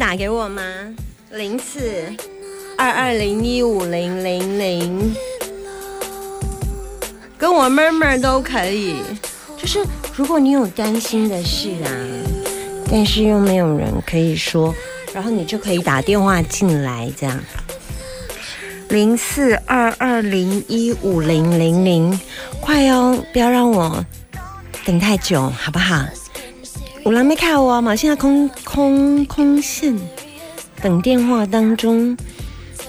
打给我吗？零四二二零一五零零零，跟我 murmur 都可以。就是如果你有担心的事啊，但是又没有人可以说，然后你就可以打电话进来，这样。零四二二零一五零零零，快哦，不要让我等太久，好不好？有人没看我嘛？现在空空空线，等电话当中，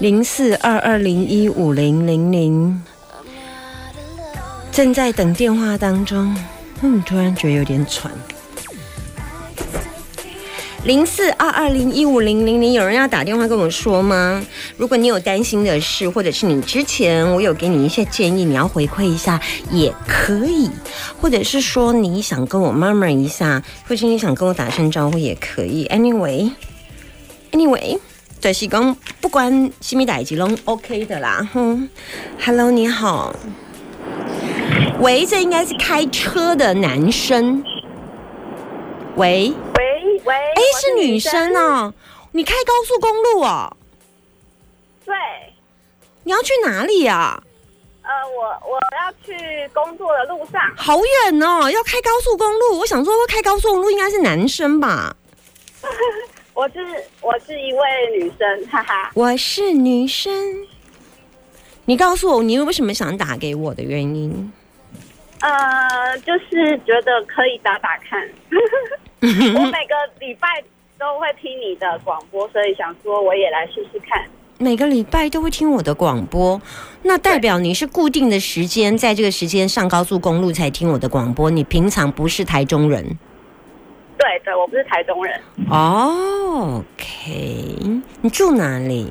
零四二二零一五零零零，正在等电话当中。嗯，突然觉得有点喘。零四二二零一五零零零，有人要打电话跟我说吗？如果你有担心的事，或者是你之前我有给你一些建议，你要回馈一下也可以，或者是说你想跟我 murmur 一下，或者你想跟我打声招呼也可以。Anyway，Anyway，就是讲不管西米代志拢 OK 的啦。哼，Hello，你好。喂，这应该是开车的男生。喂。喂是女生哦！你开高速公路哦？对。你要去哪里呀？呃，我我要去工作的路上。好远哦，要开高速公路。我想说，开高速公路应该是男生吧？我是我是一位女生，哈哈。我是女生。你告诉我，你为什么想打给我的原因？呃，就是觉得可以打打看。我每 个礼拜都会听你的广播，所以想说我也来试试看。每个礼拜都会听我的广播，那代表你是固定的时间，在这个时间上高速公路才听我的广播。你平常不是台中人？对对，我不是台中人。哦，OK，你住哪里？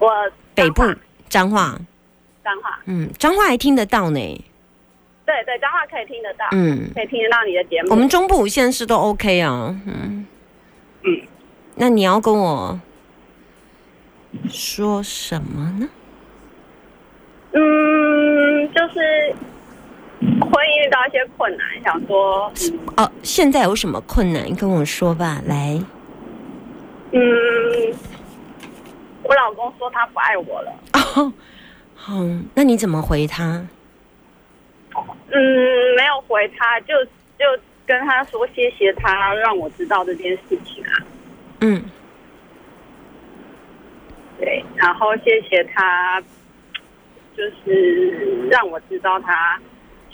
我北部彰化。彰化。嗯，彰化还听得到呢。对对，脏话可以听得到，嗯，可以听得到你的节目。我们中部五县市都 OK 啊，嗯嗯。那你要跟我说什么呢？嗯，就是会遇到一些困难，想说，哦，现在有什么困难跟我说吧，来。嗯，我老公说他不爱我了。哦，好，那你怎么回他？嗯，没有回他，就就跟他说谢谢他让我知道这件事情啊。嗯，对，然后谢谢他，就是让我知道他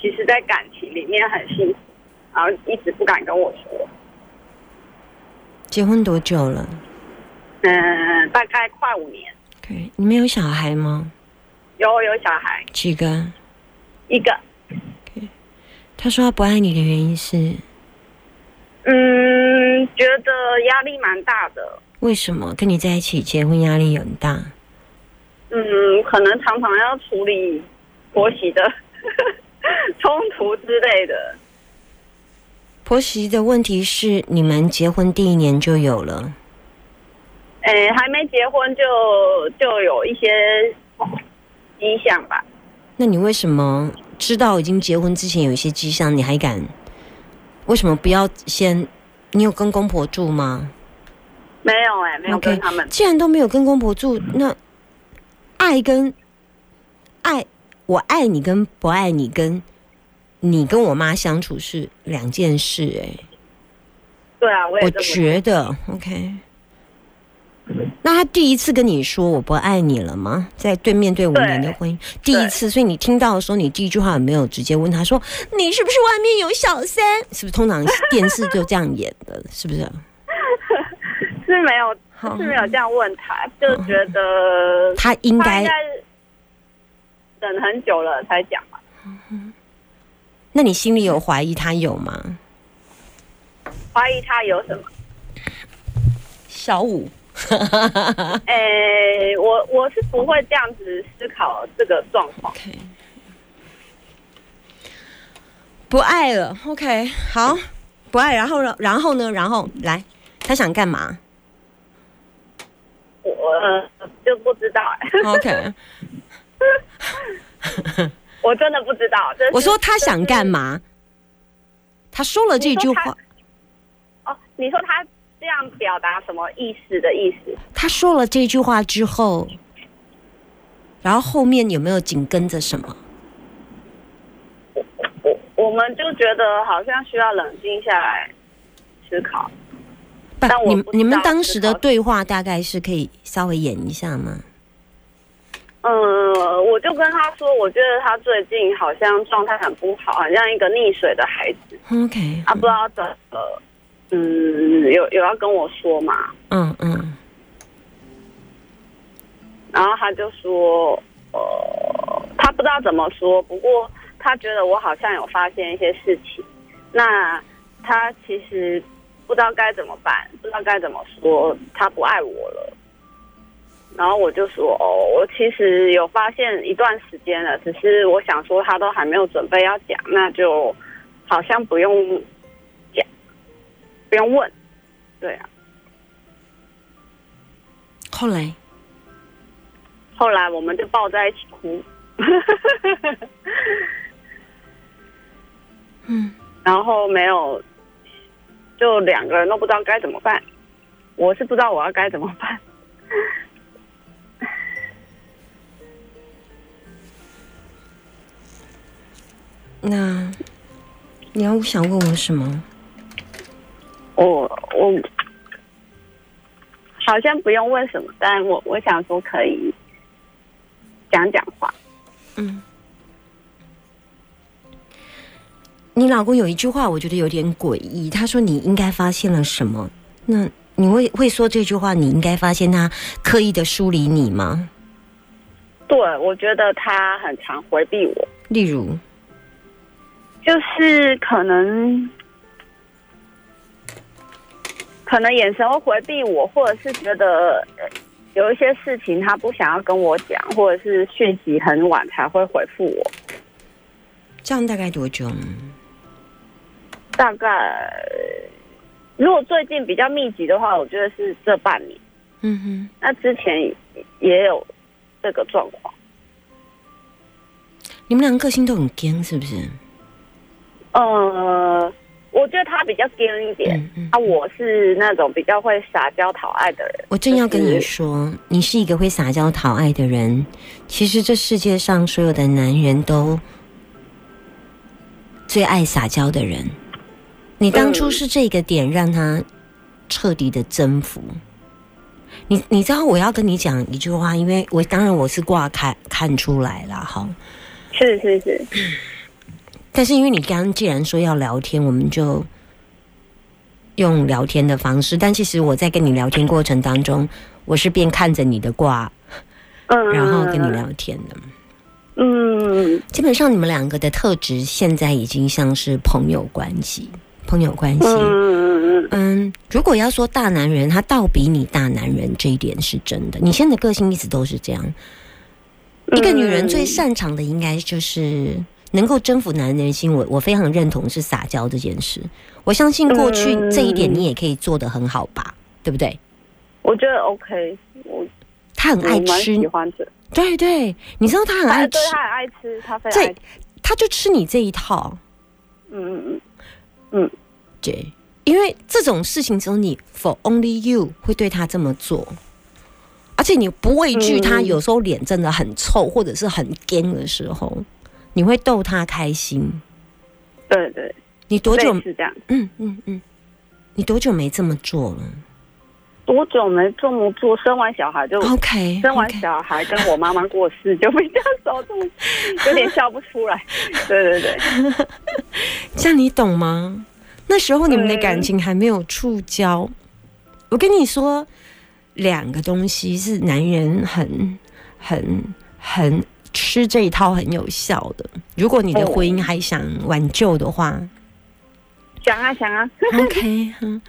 其实，在感情里面很辛苦，然后一直不敢跟我说。结婚多久了？嗯，大概快五年。对，你们有小孩吗？有，有小孩。几个？一个。他说他不爱你的原因是，嗯，觉得压力蛮大的。为什么跟你在一起结婚压力很大？嗯，可能常常要处理婆媳的 冲突之类的。婆媳的问题是你们结婚第一年就有了？哎，还没结婚就就有一些迹象吧。那你为什么？知道已经结婚之前有一些迹象，你还敢？为什么不要先？你有跟公婆住吗？没有哎，没有跟他们。既然都没有跟公婆住，那爱跟爱，我爱你跟不爱你，跟你跟我妈相处是两件事哎。对啊，我我觉得 OK。那他第一次跟你说我不爱你了吗？在对面对五年的婚姻，第一次，所以你听到的时候，你第一句话有没有直接问他说你是不是外面有小三？是不是通常电视就这样演的？是不是？是没有，是没有这样问他，就觉得他应该等很久了才讲嘛。那你心里有怀疑他有吗？怀疑他有什么？小五，诶、我我是不会这样子思考这个状况。不爱了。OK，好，不爱。然后呢？然后呢？然后来，他想干嘛我、呃、就不知道、哎？OK，我真的不知道。这我说他想干？嘛？他说了这句话，哦，你说他这样表达什么意思的意思？他说了这句话之后，然后后面有没有紧跟着什么？我我们就觉得好像需要冷静下来思考。不但，我你们你们当时的对话大概是可以稍微演一下吗？嗯，我就跟他说，我觉得他最近好像状态很不好，好像一个溺水的孩子。OK，啊，不知道怎么，嗯，有有要跟我说嘛？嗯嗯然后他就说，呃，他不知道怎么说，不过他觉得我好像有发现一些事情，那他其实不知道该怎么办，不知道该怎么说，他不爱我了。然后我就说，哦，我其实有发现一段时间了，只是我想说他都还没有准备要讲，那就好像不用讲，不用问，对啊。后来后来我们就抱在一起哭，嗯，然后没有，就两个人都不知道该怎么办。我是不知道我要该怎么办。那你要想问我什么？我我好像不用问什么，但我我想说可以讲讲话。嗯，你老公有一句话，我觉得有点诡异。他说你应该发现了什么？那你会会说这句话？你应该发现他刻意的疏离你吗？对，我觉得他很常回避我，例如，就是可能可能眼神会回避我，或者是觉得呃有一些事情他不想要跟我讲，或者是讯息很晚才会回复我。这样大概多久？大概如果最近比较密集的话，我觉得是这半年。嗯哼，那之前也有这个状况。你们两个个性都很坚，是不是？呃，我觉得他比较尖一点，嗯嗯。啊，我是那种比较会撒娇讨爱的人。我正要跟你就是说，你是一个会撒娇讨爱的人。其实这世界上所有的男人都最爱撒娇的人。你当初嗯是这个点让他彻底的征服。你你知道我要跟你讲一句话，因为我当然我是挂看看出来了哈，是是是，但是因为你刚刚既然说要聊天，我们就用聊天的方式。但其实我在跟你聊天过程当中，我是边看着你的卦，嗯，然后跟你聊天的。嗯，基本上你们两个的特质现在已经像是朋友关系，朋友关系。嗯嗯如果要说大男人，他倒比你大男人，这一点是真的。你现在的个性一直都是这样。嗯，一个女人最擅长的应该就是能够征服男人的心。我我非常认同是撒娇这件事。我相信过去嗯这一点你也可以做得很好吧，对不对？我觉得 OK，我他很爱吃喜，欢吃，对对，你知道他很爱吃他很爱吃，他非常这爱吃，他就吃你这一套。嗯嗯嗯嗯对，因为这种事情只有你 for only you 会对他这么做，而且你不畏惧他，嗯有时候脸真的很臭或者是很干的时候，你会逗他开心。嗯，对对，你多久是？这样，嗯嗯嗯，你多久没这么做了多久没这么做？生完小孩就。？OK，生完小孩跟我妈妈过世，就比较少这么，有点笑不出来。对对对，这样你懂吗？那时候你们的嗯感情还没有触礁。我跟你说，两个东西是男人很、很、很吃这一套很有效的。如果你的哦婚姻还想挽救的话，想啊想啊，OK，嗯，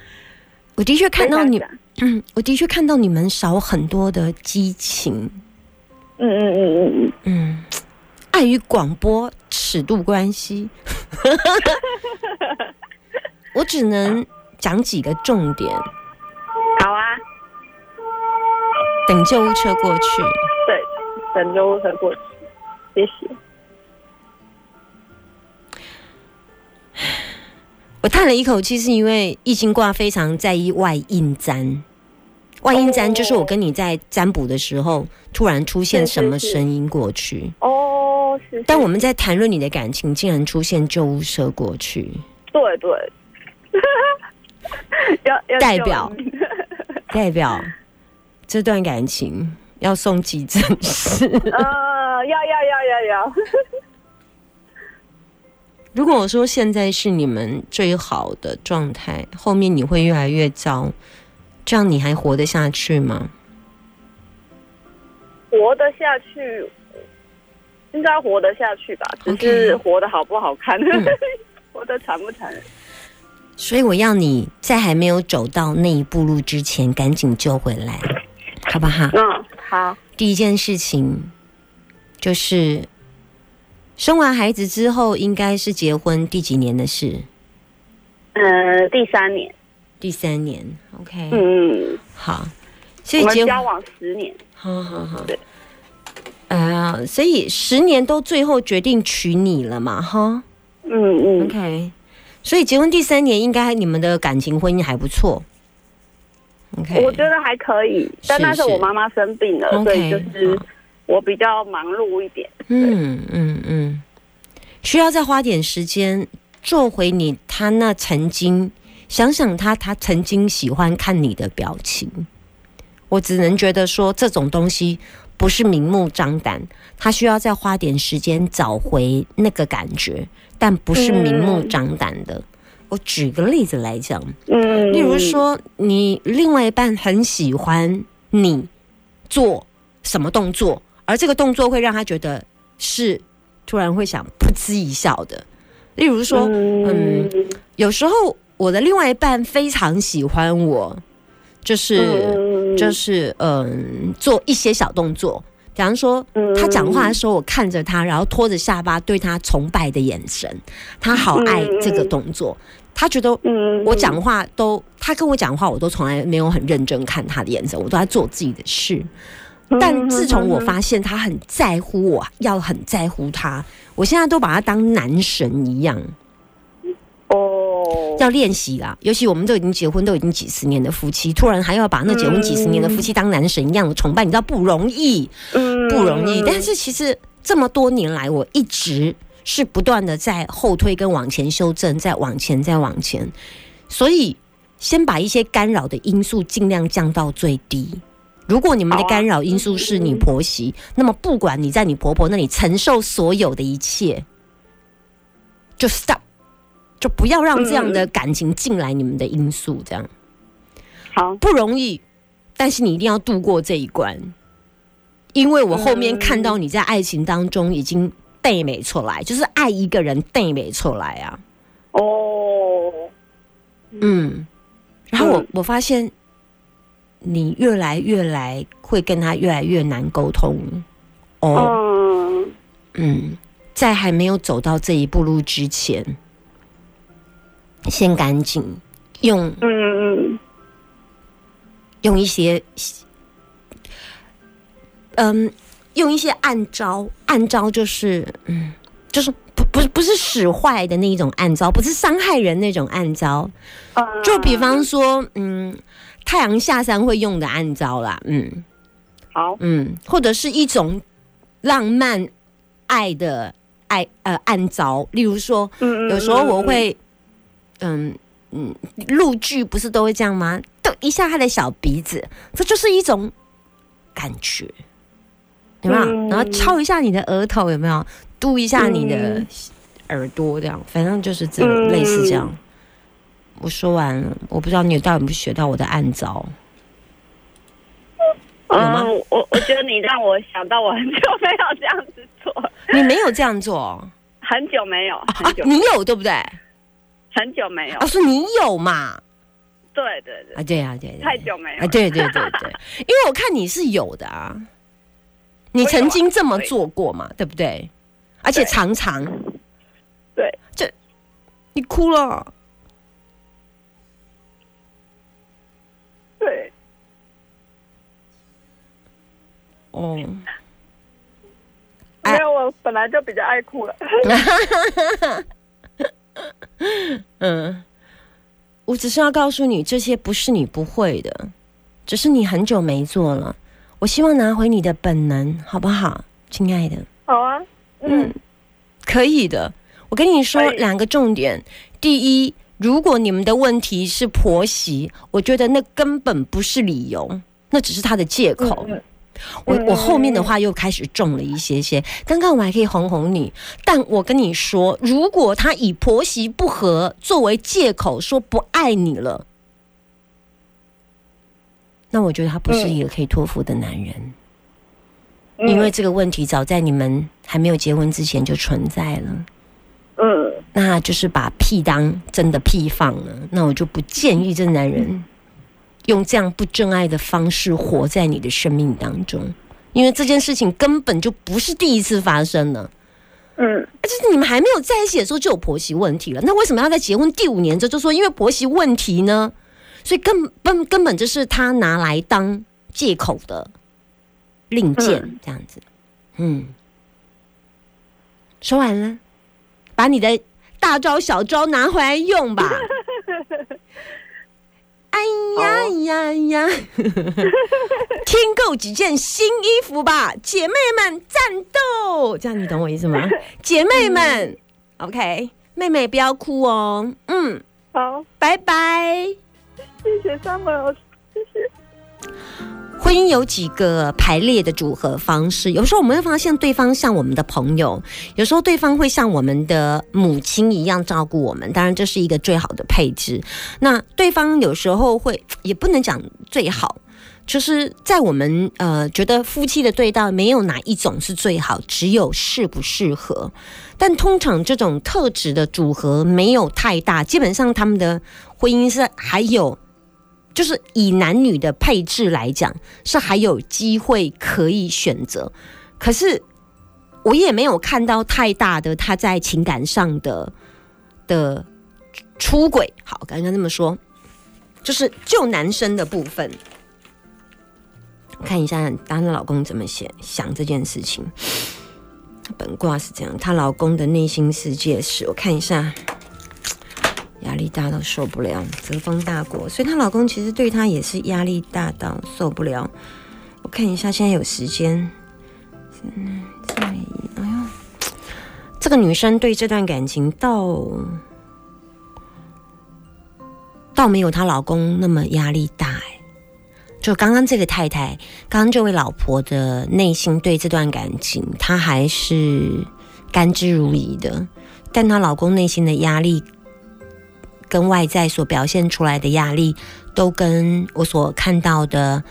我的确看到你，嗯，我的确看到你们少很多的激情，嗯嗯嗯嗯嗯，嗯，碍于广播尺度关系，我只能讲几个重点，好啊，等救护车过去。对，等救护车过去，谢谢。我叹了一口气，是因为易经卦非常在意外应占。外应占就是我跟你在占卜的时候，突然出现什么声音过去，哦，是，是但我们在谈论你的感情，竟然出现救护车过去，对对，要要代表代表这段感情要送急诊室。呃，要要要要要，如果我说现在是你们最好的状态，后面你会越来越糟，这样你还活得下去吗？活得下去，应该活得下去吧，只是活得好不好看，嗯 活得惨不惨。所以我要你在还没有走到那一步路之前，赶紧救回来，好不好？嗯，好，第一件事情就是生完孩子之后，应该是结婚第几年的事？呃，第三年，第三年，OK，、嗯，好。所以交往十年，好好好。对，呃，所以十年都最后决定娶你了嘛，哈？嗯嗯，，OK。所以结婚第三年，应该你们的感情婚姻还不错，OK。我觉得还可以，但那时候我妈妈生病了所以就是好我比较忙碌一点。嗯嗯嗯，需要再花点时间做回你他那曾经想想他他曾经喜欢看你的表情。我只能觉得说这种东西不是明目张胆，他需要再花点时间找回那个感觉，但不是明目张胆的。我举个例子来讲，嗯，例如说，你另外一半很喜欢你做什么动作，而这个动作会让他觉得是突然会想噗嗤一笑的。例如说，嗯。有时候我的另外一半非常喜欢我，就是、嗯。就是嗯、做一些小动作，比方说他讲话的时候，我看着他，然后拖着下巴对他崇拜的眼神，他好爱这个动作，他觉得嗯。我讲话都，他跟我讲话，我都从来没有很认真看他的眼神，我都在做自己的事。但自从我发现他很在乎我，要很在乎他，我现在都把他当男神一样，哦，要练习啦。尤其我们都已经结婚，都已经几十年的夫妻，突然还要把那结婚几十年的夫妻当男神一样的崇拜，你知道不容易，嗯不容易。但是其实这么多年来，我一直是不断的在后退跟往前修正，再往前，再往前。所以先把一些干扰的因素尽量降到最低。如果你们的干扰因素是你婆媳，那么不管你在你婆婆那里承受所有的一切，就 stop，就不要让这样的感情进来你们的因素，这样。好，不容易，但是你一定要度过这一关，因为我后面看到你在爱情当中已经背美出来，就是爱一个人背美出来啊，哦，嗯，然后我嗯我发现你越来越来会跟他越来越难沟通。哦，嗯。嗯，在还没有走到这一步路之前，先赶紧用嗯嗯用一些，嗯，用一些暗招，暗招就是，嗯，就是不不是不是使坏的那一种暗招，不是伤害人那种暗招，嗯，就比方说，嗯，太阳下山会用的暗招啦，嗯好，嗯，或者是一种浪漫爱的爱呃暗招，例如说，嗯有时候我会，嗯嗯，录剧不是都会这样吗？逗一下他的小鼻子，这就是一种感觉，有没有？嗯然后敲一下你的额头，有没有？嘟一下你的嗯耳朵，这样，反正就是这嗯类似这样。我说完了，我不知道你有到底有没有学到我的暗招。嗯，我我觉得你让我想到我很久没有这样子做，你没有这样做哦很久没有，啊？你有对不对？很久没有啊，。说你有嘛？对对对，啊，对啊，对对，太久没有啊，。对对对对，因为我看你是有的啊，你曾经这么做过嘛，对不对？而且常常，对，这你哭了，哦，哎没有，我本来就比较爱哭了。嗯，我只是要告诉你，这些不是你不会的，只是你很久没做了。我希望拿回你的本能，好不好，亲爱的？好啊，嗯，可以的。我跟你说两个重点。第一，如果你们的问题是婆媳，我觉得那根本不是理由，那只是他的借口。嗯我嗯我后面的话又开始重了一些些。刚刚我还可以哄哄你，但我跟你说，如果他以婆媳不和作为借口说不爱你了，那我觉得他不是一个可以托付的男人。嗯因为这个问题早在你们还没有结婚之前就存在了，嗯那就是把屁当真的屁放了。那我就不建议这男人用这样不真爱的方式活在你的生命当中，因为这件事情根本就不是第一次发生了。嗯就是你们还没有在一起的时候就有婆媳问题了，那为什么要在结婚第五年之后就说因为婆媳问题呢？所以根本根本就是他拿来当借口的令箭，嗯这样子。嗯，说完了，把你的大招小招拿回来用吧。哎呀呀呀！听够几件新衣服吧，姐妹们战斗！这样你懂我意思吗？姐妹们、o k 妹妹不要哭哦。嗯，好，拜拜。谢谢 Summer，谢谢。婚姻有几个排列的组合方式，有时候我们会发现对方像我们的朋友，有时候对方会像我们的母亲一样照顾我们，当然这是一个最好的配置。那对方有时候会，也不能讲最好，就是在我们呃觉得夫妻的对待没有哪一种是最好，只有适不适合。但通常这种特质的组合没有太大，基本上他们的婚姻是还有。就是以男女的配置来讲，是还有机会可以选择。可是我也没有看到太大的他在情感上的的出轨。好，刚刚这么说，就是就男生的部分，看一下她的老公怎么写想这件事情。本卦是这样，她老公的内心世界是，我看一下。压力大到受不了，折风大国，所以她老公其实对她也是压力大到受不了。我看一下，现在有时间，嗯，在哎呦，这个女生对这段感情倒倒没有她老公那么压力大哎。就刚刚这个太太，刚刚这位老婆的内心对这段感情，她还是甘之如饴的，但她老公内心的压力。跟外在所表现出来的压力，都跟我所看到的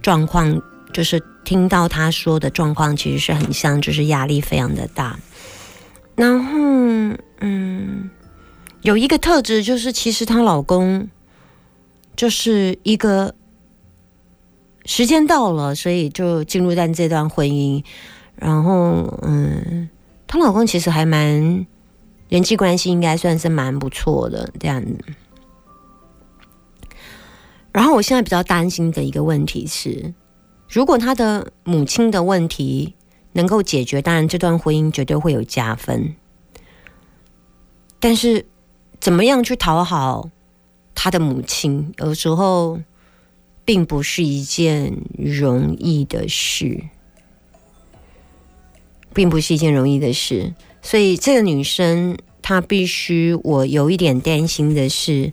状况，就是听到他说的状况，其实是很像，就是压力非常的大。然后，嗯，有一个特质就是，其实她老公就是一个时间到了，所以就进入在这段婚姻。然后，嗯，她老公其实还蛮。人际关系应该算是蛮不错的这样子。然后我现在比较担心的一个问题是，如果他的母亲的问题能够解决，当然这段婚姻绝对会有加分。但是怎么样去讨好他的母亲，有时候并不是一件容易的事，并不是一件容易的事。所以这个女生，她必须，我有一点担心的是，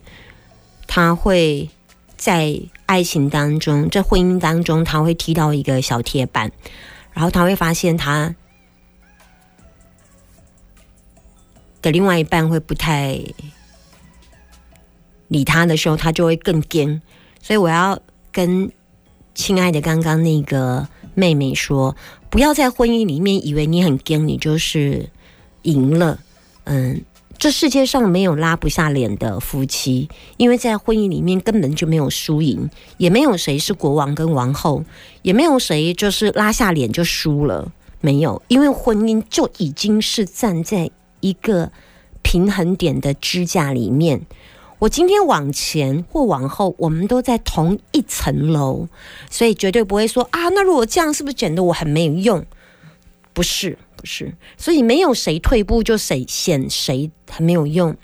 她会在爱情当中，在婚姻当中，她会踢到一个小铁板，然后她会发现她的另外一半会不太理她的时候，她就会更惊。所以我要跟亲爱的刚刚那个妹妹说，不要在婚姻里面以为你很惊，你就是。赢了，嗯，这世界上没有拉不下脸的夫妻，因为在婚姻里面根本就没有输赢，也没有谁是国王跟王后，也没有谁就是拉下脸就输了，没有，因为婚姻就已经是站在一个平衡点的支架里面。我今天往前或往后，我们都在同一层楼，所以绝对不会说啊，那如果这样是不是显得我很没有用？不是，不是，所以没有谁退步就谁显谁很没有用。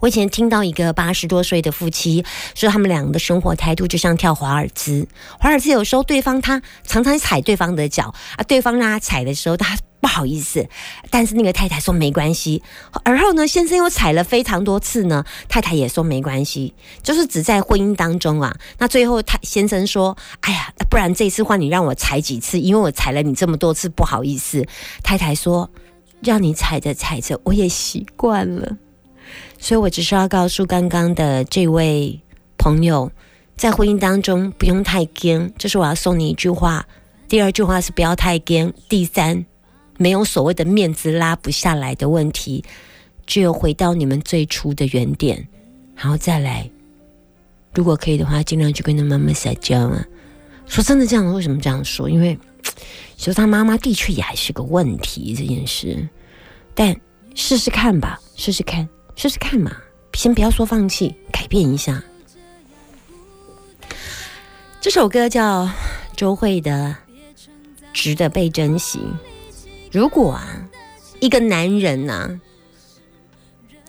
我以前听到一个八十多岁的夫妻说，他们两个的生活态度就像跳华尔兹。华尔兹有时候对方他常常踩对方的脚啊，对方让他踩的时候他不好意思，但是那个太太说没关系。而后呢，先生又踩了非常多次呢，太太也说没关系，就是只在婚姻当中啊。那最后他先生说：“哎呀，不然这次换你让我踩几次，因为我踩了你这么多次，不好意思。”太太说：“让你踩着踩着，我也习惯了。”所以，我只是要告诉刚刚的这位朋友，在婚姻当中不用太僵。这是我要送你一句话。第二句话是不要太僵。第三，没有所谓的面子拉不下来的问题，只有回到你们最初的原点，然后再来。如果可以的话，尽量去跟他妈妈撒娇啊。说真的，这样为什么这样说？因为其实他妈妈的确也还是个问题这件事。但试试看吧，试试看。试试看嘛，先不要说放弃，改变一下。这首歌叫周慧的《值得被珍惜》。如果啊，一个男人呐，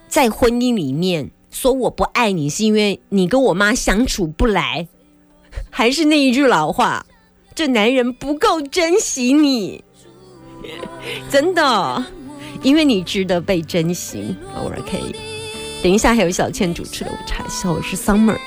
在婚姻里面说我不爱你，是因为你跟我妈相处不来，还是那一句老话，这男人不够珍惜你，真的。因为你值得被珍惜，OK，等一下还有小倩主持的，我查一下，我是 Summer。